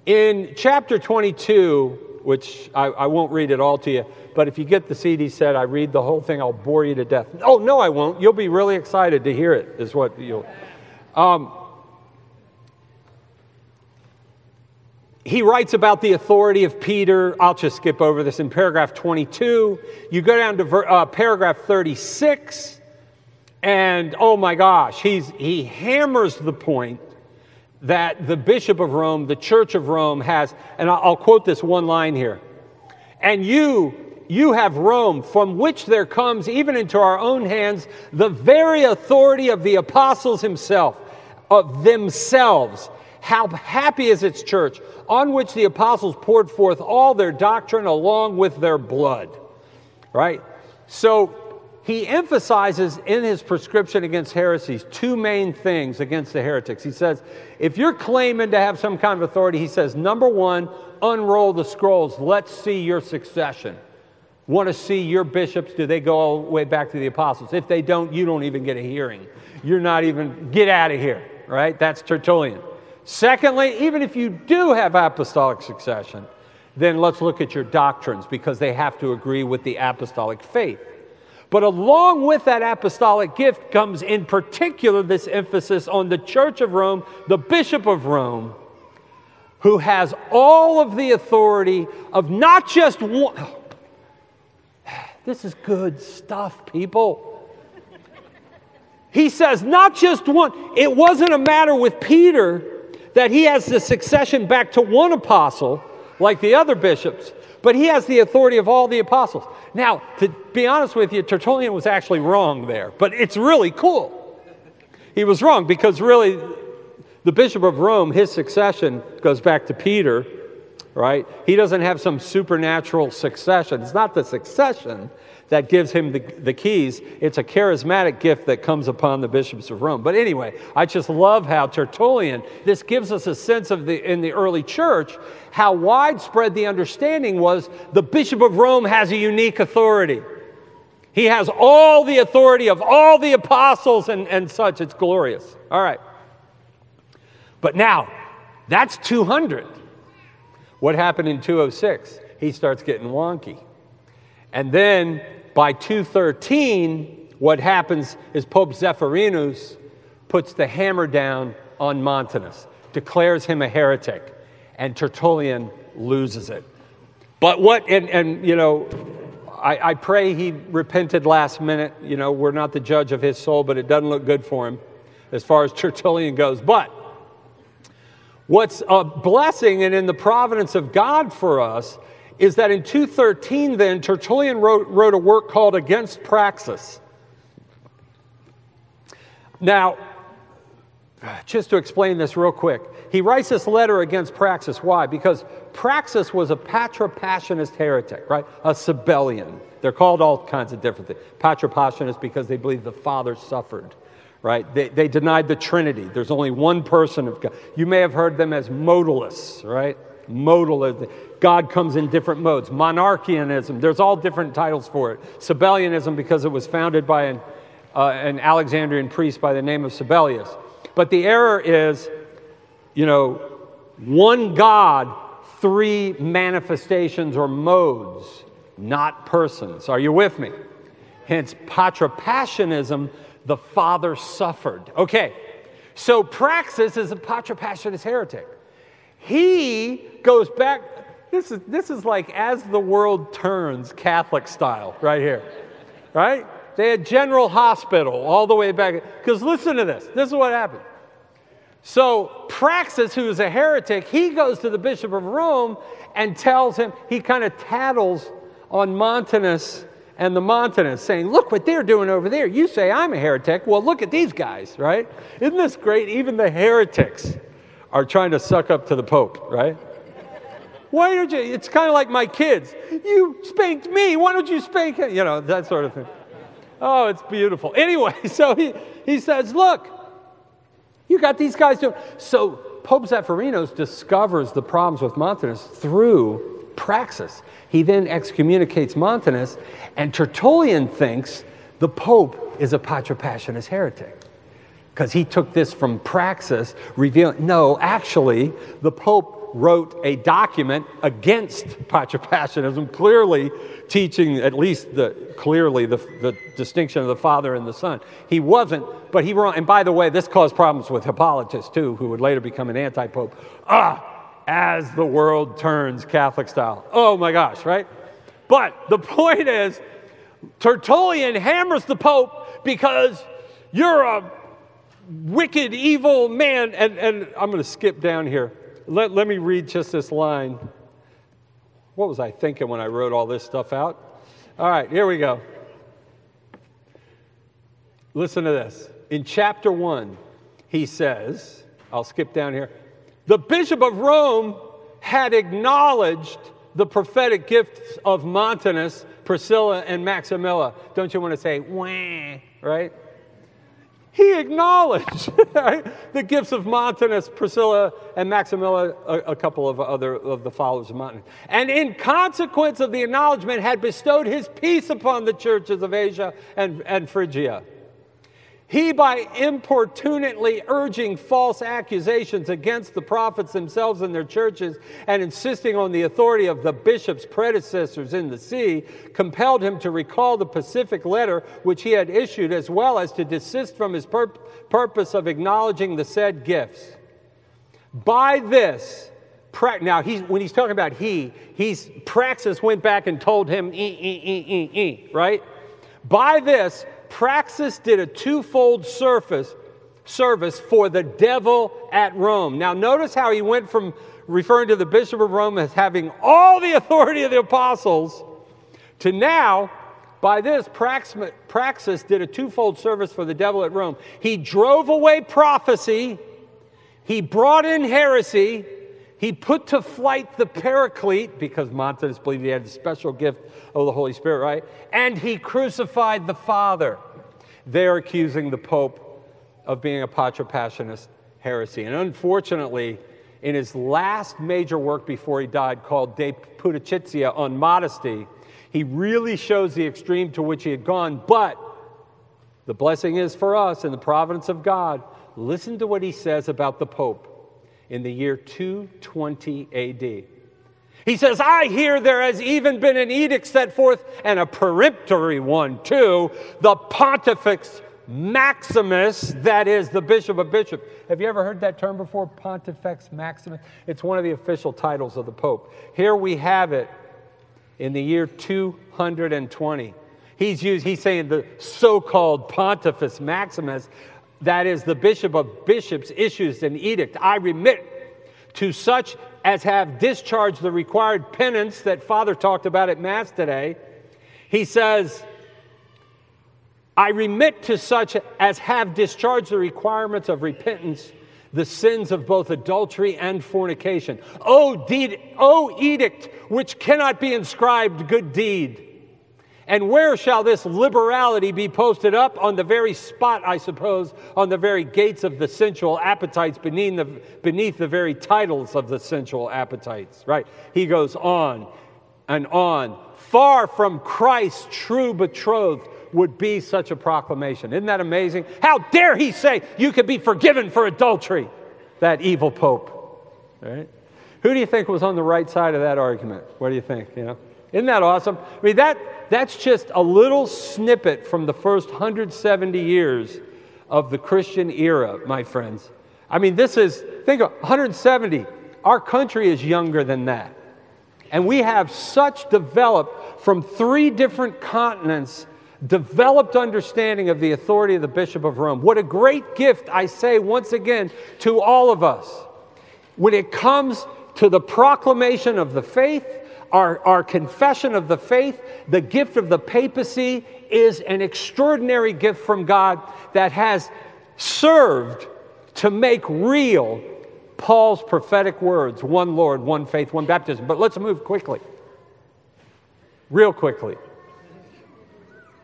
In chapter 22, which I, I, won't read it all to you, but if you get the CD set, I read the whole thing, I'll bore you to death. Oh, no, I won't. You'll be really excited to hear it, is what you'll. Um, he writes about the authority of Peter. I'll just skip over this in paragraph 22. You go down to uh, paragraph 36, and oh my gosh, he's, he hammers the point that the Bishop of Rome, the Church of Rome, has, and I'll quote this one line here. And you, you have Rome, from which there comes, even into our own hands, the very authority of the apostles himself, of themselves. How happy is its church, on which the apostles poured forth all their doctrine along with their blood. Right? So he emphasizes in his prescription against heresies two main things against the heretics. He says, if you're claiming to have some kind of authority, he says, number one, unroll the scrolls. Let's see your succession. Want to see your bishops? Do they go all the way back to the apostles? If they don't, you don't even get a hearing. You're not even, get out of here, right? That's Tertullian. Secondly, even if you do have apostolic succession, then let's look at your doctrines because they have to agree with the apostolic faith. But along with that apostolic gift comes, in particular, this emphasis on the Church of Rome, the Bishop of Rome, who has all of the authority of not just one. This is good stuff, people. He says, not just one. It wasn't a matter with Peter that he has the succession back to one apostle, like the other bishops, but he has the authority of all the apostles. Now, to be honest with you, Tertullian was actually wrong there, but it's really cool. He was wrong because really, the Bishop of Rome, his succession goes back to Peter, right? He doesn't have some supernatural succession. It's not the succession, that gives him the, the keys. It's a charismatic gift that comes upon the bishops of Rome. But anyway, I just love how Tertullian, this gives us a sense of the, in the early church, how widespread the understanding was the bishop of Rome has a unique authority. He has all the authority of all the apostles and, and such. It's glorious. All right. But now, that's 200. What happened in 206? He starts getting wonky. And then by 213, what happens is Pope Zephyrinus puts the hammer down on Montanus, declares him a heretic, and Tertullian loses it. But what, and, and you know, I, I pray he repented last minute. You know, we're not the judge of his soul, but it doesn't look good for him as far as Tertullian goes. But what's a blessing and in the providence of God for us is that in 213, then, Tertullian wrote, wrote a work called Against Praxeas. Now, just to explain this real quick, he writes this letter against Praxeas. Why? Because Praxeas was a Patripassianist heretic, right? A Sabellian. They're called all kinds of different things. Patripassianist because they believe the Father suffered, right? They, they denied the Trinity. There's only one person of God. You may have heard them as modalists, right? Modalism. God comes in different modes. Monarchianism, there's all different titles for it. Sabellianism, because it was founded by an, uh, an Alexandrian priest by the name of Sabellius. But the error is, you know, one God, three manifestations or modes, not persons. Are you with me? Hence, Patripassianism, the Father suffered. Okay, so Praxeas is a Patripassianist heretic. He goes back, this is, this is like as the world turns, Catholic style, right here. Right? They had General Hospital all the way back. Because listen to this. This is what happened. So Praxeas, who is a heretic, he goes to the Bishop of Rome and tells him, he kind of tattles on Montanus and the Montanists, saying, Look what they're doing over there. You say I'm a heretic. Well, look at these guys, right? Isn't this great? Even the heretics are trying to suck up to the Pope, right? Why don't you? It's kind of like my kids. You spanked me. Why don't you spank him? You know, that sort of thing. Oh, it's beautiful. Anyway, so he, he says, Look, you got these guys doing. So Pope Zephyrinus discovers the problems with Montanus through Praxeas. He then excommunicates Montanus, and Tertullian thinks the Pope is a Patripassianist heretic because he took this from Praxeas, revealing no, actually, the Pope wrote a document against patripassianism, clearly teaching at least the clearly the, the distinction of the Father and the Son. He wasn't, but he wrong. And by the way, this caused problems with Hippolytus too, who would later become an anti-pope. Ah, as the world turns Catholic style. Oh my gosh, right? But the point is, Tertullian hammers the Pope because you're a wicked, evil man. And, and I'm going to skip down here. Let, let me read just this line. What was I thinking when I wrote all this stuff out? All right, here we go. Listen to this. In chapter 1, he says, I'll skip down here. The Bishop of Rome had acknowledged the prophetic gifts of Montanus, Priscilla, and Maximilla. Don't you want to say, wah, right? He acknowledged right? the gifts of Montanus, Priscilla, and Maximilla, a, a, couple of other of the followers of Montanus. And in consequence of the acknowledgement, had bestowed his peace upon the churches of Asia and, and Phrygia. He, by importunately urging false accusations against the prophets themselves and their churches and insisting on the authority of the bishop's predecessors in the see, compelled him to recall the pacific letter which he had issued, as well as to desist from his pur- purpose of acknowledging the said gifts. By this, now he's, when he's talking about he, he's Praxeas went back and told him, e, e, e, right? By this, Praxeas did a twofold surface, service for the devil at Rome. Now, notice how he went from referring to the Bishop of Rome as having all the authority of the apostles to now, by this, Praxeas did a twofold service for the devil at Rome. He drove away prophecy, he brought in heresy, he put to flight the paraclete, because Montanus believed he had a special gift of the Holy Spirit, right? And he crucified the Father. They're accusing the Pope of being a patripassianist heresy. And unfortunately, in his last major work before he died, called De Pudicitia on Modesty, he really shows the extreme to which he had gone. But the blessing is for us in the providence of God. Listen to what he says about the Pope in the year 220 AD. He says, I hear there has even been an edict set forth, and a peremptory one too, the Pontifex Maximus, that is the Bishop of Bishops. Have you ever heard that term before? Pontifex Maximus? It's one of the official titles of the Pope. Here we have it in the year 220. He's, used, he's saying the so called Pontifex Maximus that is, the bishop of bishops issues an edict I remit to such as have discharged the required penance that Father talked about at Mass today. He says, I remit to such as have discharged the requirements of repentance the sins of both adultery and fornication. O, deed, o edict which cannot be inscribed good deed and where shall this liberality be posted up? On the very spot, I suppose, on the very gates of the sensual appetites, beneath the, beneath the very titles of the sensual appetites. Right? He goes on and on. Far from Christ's true betrothed would be such a proclamation. Isn't that amazing? How dare he say you could be forgiven for adultery? That evil pope. Right? Who do you think was on the right side of that argument? What do you think? You know? Isn't that awesome? I mean, that, that's just a little snippet from the first 170 years of the Christian era, my friends. I mean, this is, think of 170. Our country is younger than that. And we have such developed, from three different continents, developed understanding of the authority of the Bishop of Rome. What a great gift, I say once again, to all of us. When it comes to the proclamation of the faith, our, our confession of the faith, the gift of the papacy, is an extraordinary gift from God that has served to make real Paul's prophetic words one Lord, one faith, one baptism. But let's move quickly. Real quickly.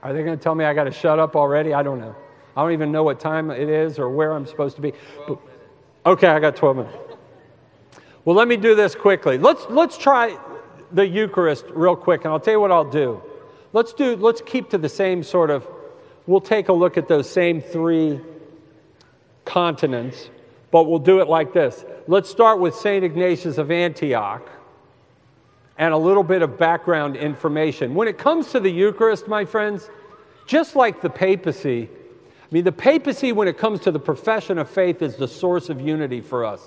Are they going to tell me I got to shut up already? I don't know. I don't even know what time it is or where I'm supposed to be. But, okay, I got 12 minutes. Well, let me do this quickly. Let's, let's try the Eucharist real quick, and I'll tell you what I'll do. Let's do, let's keep to the same sort of, we'll take a look at those same three continents, But we'll do it like this. Let's start with St. Ignatius of Antioch and a little bit of background information. When it comes to the Eucharist, my friends, just like the papacy, I mean, the papacy, when it comes to the profession of faith, is the source of unity for us.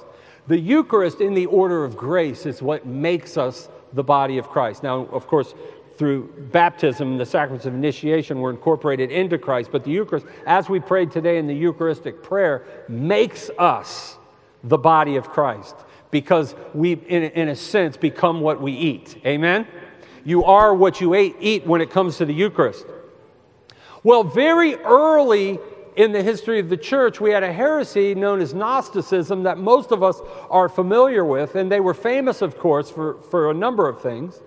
The Eucharist, in the order of grace, is what makes us the body of Christ. Now, of course, through baptism, and the sacraments of initiation were incorporated into Christ, but the Eucharist, as we prayed today in the Eucharistic prayer, makes us the body of Christ because we, in, in a sense, become what we eat. Amen? You are what you eat, eat when it comes to the Eucharist. Well, very early in the history of the church, we had a heresy known as Gnosticism that most of us are familiar with, and they were famous, of course, for, for a number of things.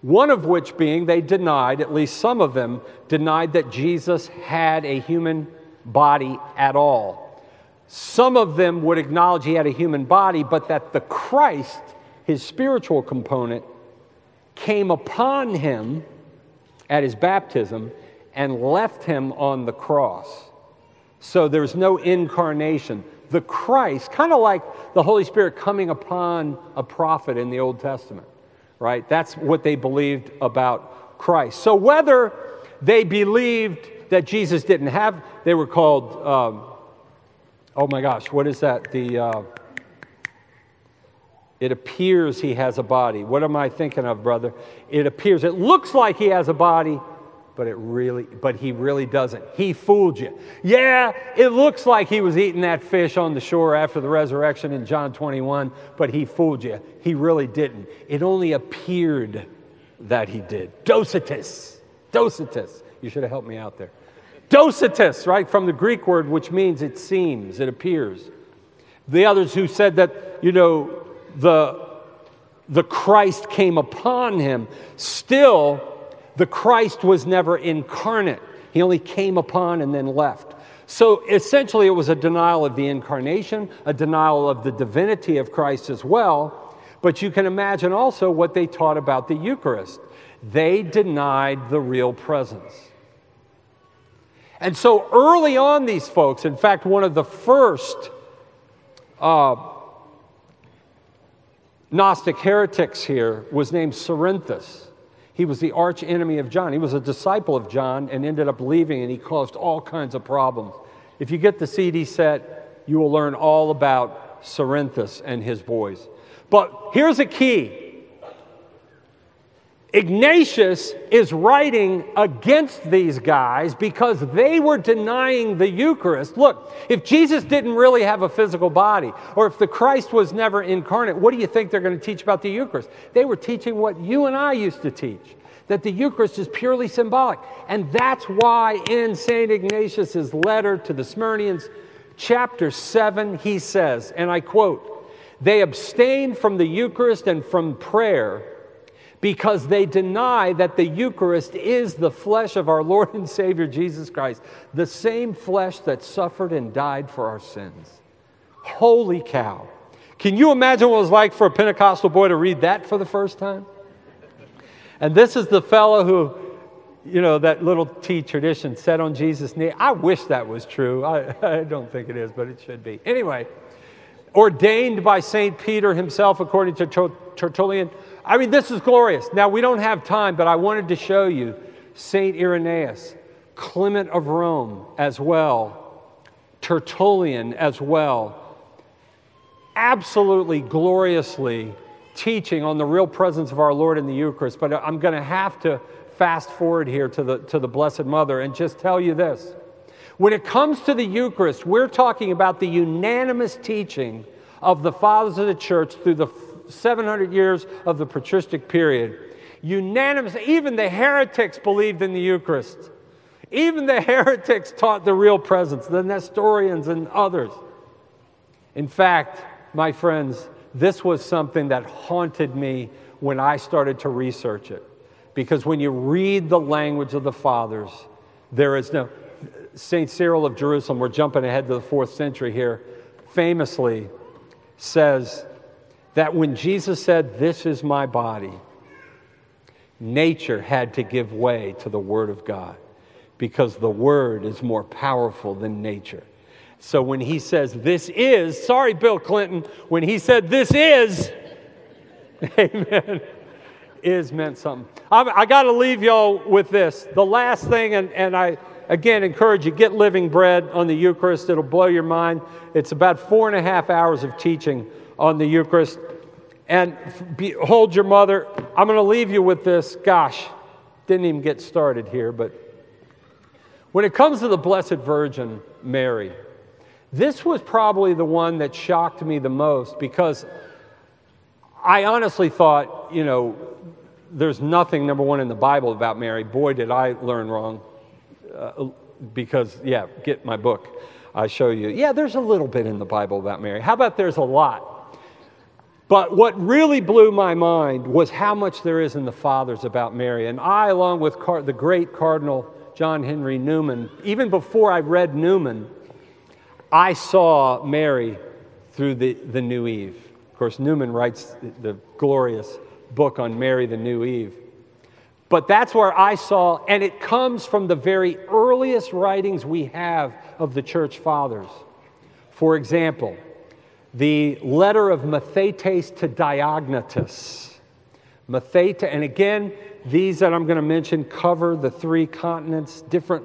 One of which being they denied, at least some of them, denied that Jesus had a human body at all. Some of them would acknowledge he had a human body, but that the Christ, his spiritual component, came upon him at his baptism and left him on the cross. So there's no incarnation. The Christ, kind of like the Holy Spirit coming upon a prophet in the Old Testament, right? That's what they believed about Christ. So whether they believed that Jesus didn't have, they were called, um, oh my gosh, what is that? The. Uh, it appears he has a body. What am I thinking of, brother? It appears, it looks like he has a body, but it really but he really doesn't. He fooled you. Yeah it looks like he was eating that fish on the shore after the resurrection in john 21 but he fooled you. He really didn't. It only appeared that he did. Docetus. Docetus. You should have helped me out there. Docetus right from the greek word which means it seems it appears. The others who said that you know the the christ came upon him still the Christ was never incarnate, he only came upon and then left. So essentially, it was a denial of the incarnation, a denial of the divinity of Christ as well. But you can imagine also what they taught about the Eucharist. They denied the real presence. And so early on, these folks, in fact, one of the first uh, Gnostic heretics here was named Cerinthus. He was the arch enemy of John. He was a disciple of John and ended up leaving, and he caused all kinds of problems. If you get the CD set, you will learn all about Cerinthus and his boys. But here's a key Ignatius is writing against these guys because they were denying the Eucharist. Look, if Jesus didn't really have a physical body, or if the Christ was never incarnate, what do you think they're going to teach about the Eucharist? They were teaching what you and I used to teach that the Eucharist is purely symbolic. And that's why in St. Ignatius's letter to the Smyrnians, chapter 7, he says, and I quote, they abstain from the Eucharist and from prayer because they deny that the Eucharist is the flesh of our Lord and Savior Jesus Christ, the same flesh that suffered and died for our sins. Holy cow. Can you imagine what it was like for a Pentecostal boy to read that for the first time? And this is the fellow who, you know, that little T tradition said on Jesus' knee. I wish that was true. I, I don't think it is, but it should be. Anyway, ordained by St. Peter himself, according to Tertullian. I mean, this is glorious. Now, we don't have time, but I wanted to show you St. Irenaeus, Clement of Rome as well, Tertullian as well. Absolutely gloriously teaching on the real presence of our Lord in the Eucharist. But I'm going to have to fast forward here to the, to the Blessed Mother and just tell you this. When it comes to the Eucharist, we're talking about the unanimous teaching of the fathers of the church through the 700 years of the patristic period. Unanimous, even the heretics believed in the Eucharist. Even the heretics taught the real presence, the Nestorians and others. In fact, my friends, this was something that haunted me when I started to research it. Because when you read the language of the fathers, there is no. St. Cyril of Jerusalem, we're jumping ahead to the fourth century here, famously says that when Jesus said, This is my body, nature had to give way to the Word of God because the Word is more powerful than nature. So when he says, This is, sorry, Bill Clinton, when he said, This is, amen, is meant something. I'm, i got to leave y'all with this. The last thing, and, and I again encourage you get living bread on the Eucharist, it'll blow your mind. It's about four and a half hours of teaching on the Eucharist. And hold your mother. I'm going to leave you with this. Gosh, didn't even get started here, but when it comes to the Blessed Virgin Mary, this was probably the one that shocked me the most because I honestly thought, you know, there's nothing, number one, in the Bible about Mary. Boy, did I learn wrong. Uh, because, yeah, get my book. I show you. Yeah, there's a little bit in the Bible about Mary. How about there's a lot? But what really blew my mind was how much there is in the Fathers about Mary. And I, along with Car- the great Cardinal John Henry Newman, even before I read Newman, I saw Mary through the, the New Eve. Of course, Newman writes the glorious book on Mary, the New Eve. But that's where I saw, and it comes from the very earliest writings we have of the church fathers. For example, the letter of Mathetes to Diognetus. Mathetes, and again, these that I'm going to mention cover the three continents, different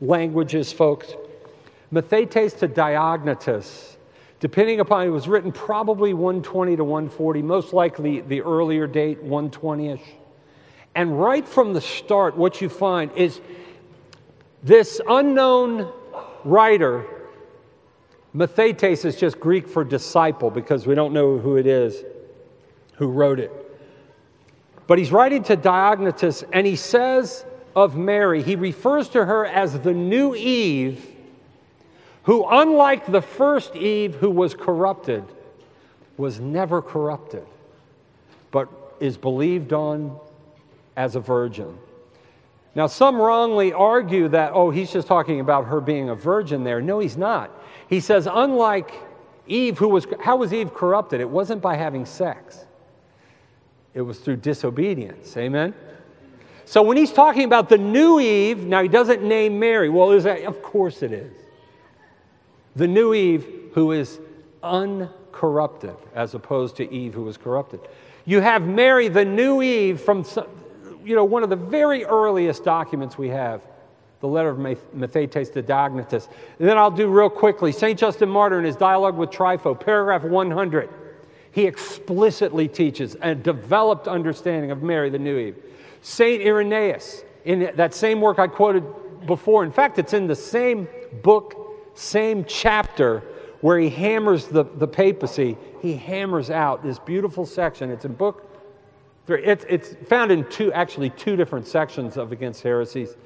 languages, folks. Mathetes to Diognetus, depending upon it was written probably 120 to 140, most likely the earlier date, 120 ish. And right from the start, what you find is this unknown writer, Mathetes is just Greek for disciple because we don't know who it is who wrote it. But he's writing to Diognetus and he says of Mary, he refers to her as the new Eve who, unlike the first Eve who was corrupted, was never corrupted, but is believed on as a virgin. Now, some wrongly argue that, oh, he's just talking about her being a virgin there. No, he's not. He says, unlike Eve, who was, how was Eve corrupted? It wasn't by having sex, it was through disobedience. Amen? So when he's talking about the new Eve, now he doesn't name Mary. Well, is that, of course it is the new Eve who is uncorrupted, as opposed to Eve who was corrupted. You have Mary, the new Eve, from you know, one of the very earliest documents we have, the letter of Mathetes to Diognetus. And then I'll do real quickly St. Justin Martyr in his dialogue with Trypho, paragraph 100. He explicitly teaches a developed understanding of Mary, the new Eve. St. Irenaeus, in that same work I quoted before, in fact, it's in the same book same chapter where he hammers the, the papacy, he hammers out this beautiful section. It's in book three. It's, it's found in two, actually, two different sections of Against Heresies.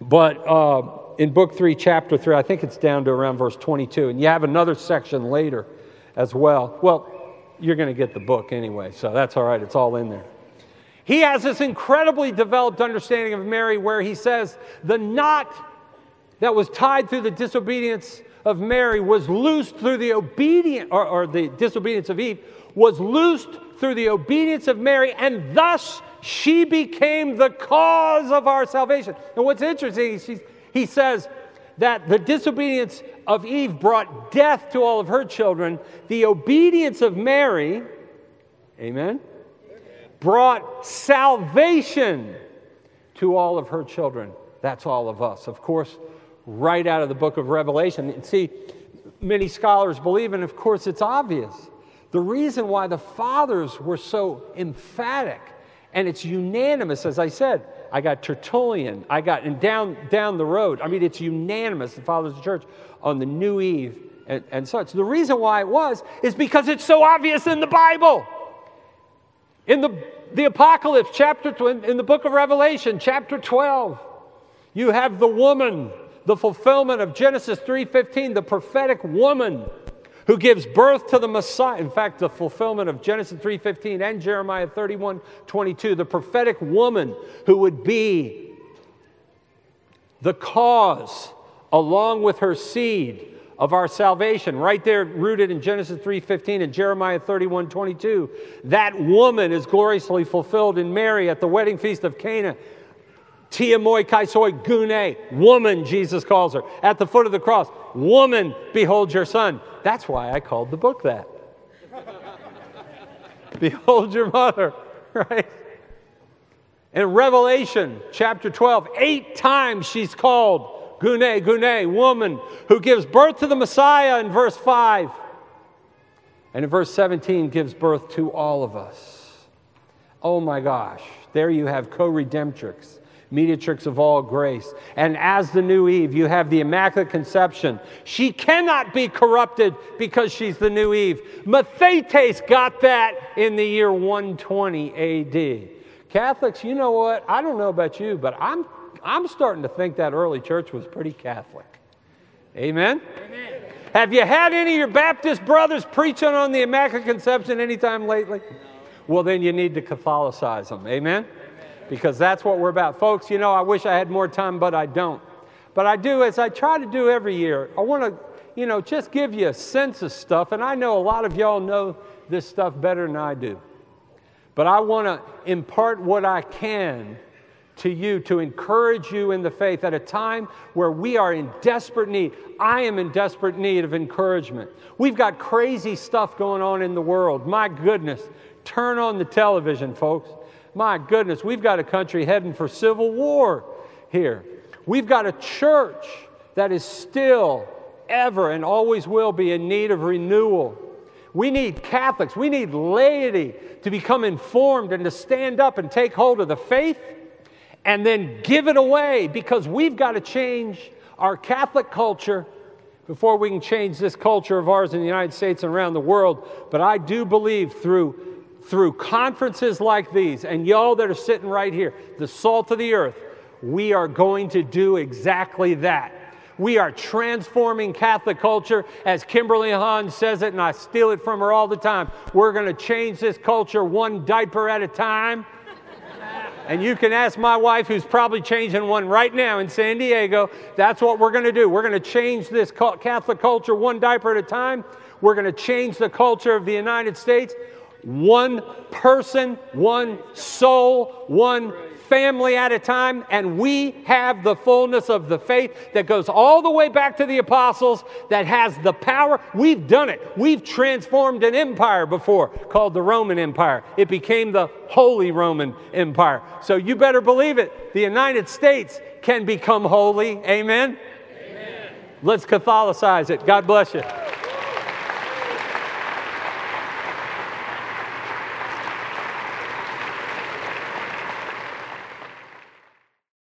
But uh, in book three, chapter three, I think it's down to around verse 22. And you have another section later as well. Well, you're going to get the book anyway, so that's all right. It's all in there. He has this incredibly developed understanding of Mary where he says, the knot that was tied through the disobedience of Mary was loosed through the obedience, or, or the disobedience of Eve, was loosed through the obedience of Mary, and thus she became the cause of our salvation. And what's interesting is he says that the disobedience of Eve brought death to all of her children. The obedience of Mary, amen, brought salvation to all of her children. That's all of us. Of course, right out of the book of Revelation. And see, many scholars believe, and of course it's obvious, the reason why the fathers were so emphatic and it's unanimous, as I said, I got Tertullian, I got, and down, down the road, I mean, it's unanimous, the fathers of the church, on the New Eve and, and such. The reason why it was is because it's so obvious in the Bible. In the, the Apocalypse, chapter, in the book of Revelation, chapter 12, you have the woman the fulfillment of Genesis 3:15, the prophetic woman who gives birth to the Messiah. In fact, the fulfillment of Genesis 3:15 and Jeremiah 31:22, the prophetic woman who would be the cause along with her seed of our salvation right there rooted in Genesis 3:15 and Jeremiah 31:22 that woman is gloriously fulfilled in Mary at the wedding feast of Cana Tia moi kaisoi gune, woman, Jesus calls her. At the foot of the cross, woman, behold your son. That's why I called the book that. behold your mother, right? In Revelation chapter 12, eight times she's called Gune, Gune, woman who gives birth to the Messiah in verse 5. And in verse 17, gives birth to all of us. Oh my gosh, there you have co redemptrix, mediatrix of all grace. And as the new Eve, you have the Immaculate Conception. She cannot be corrupted because she's the new Eve. Mathetes got that in the year 120 AD. Catholics, you know what? I don't know about you, but I'm, I'm starting to think that early church was pretty Catholic. Amen? Amen. Have you had any of your Baptist brothers preaching on the Immaculate Conception anytime lately? Well, then you need to Catholicize them. Amen? Because that's what we're about. Folks, you know, I wish I had more time, but I don't. But I do, as I try to do every year, I want to, you know, just give you a sense of stuff. And I know a lot of y'all know this stuff better than I do. But I want to impart what I can to you to encourage you in the faith at a time where we are in desperate need. I am in desperate need of encouragement. We've got crazy stuff going on in the world. My goodness. Turn on the television, folks. My goodness, we've got a country heading for civil war here. We've got a church that is still, ever, and always will be in need of renewal. We need Catholics, we need laity to become informed and to stand up and take hold of the faith and then give it away because we've got to change our Catholic culture before we can change this culture of ours in the United States and around the world. But I do believe through, through conferences like these, and y'all that are sitting right here, the salt of the earth, we are going to do exactly that. We are transforming Catholic culture, as Kimberly Hahn says it, and I steal it from her all the time. We're going to change this culture one diaper at a time. And you can ask my wife, who's probably changing one right now in San Diego. That's what we're going to do. We're going to change this Catholic culture one diaper at a time. We're going to change the culture of the United States one person, one soul, one family at a time, and we have the fullness of the faith that goes all the way back to the apostles that has the power. We've done it. We've transformed an empire before called the Roman Empire. It became the Holy Roman Empire. So you better believe it. The United States can become holy. Amen? Amen. Let's Catholicize it. God bless you.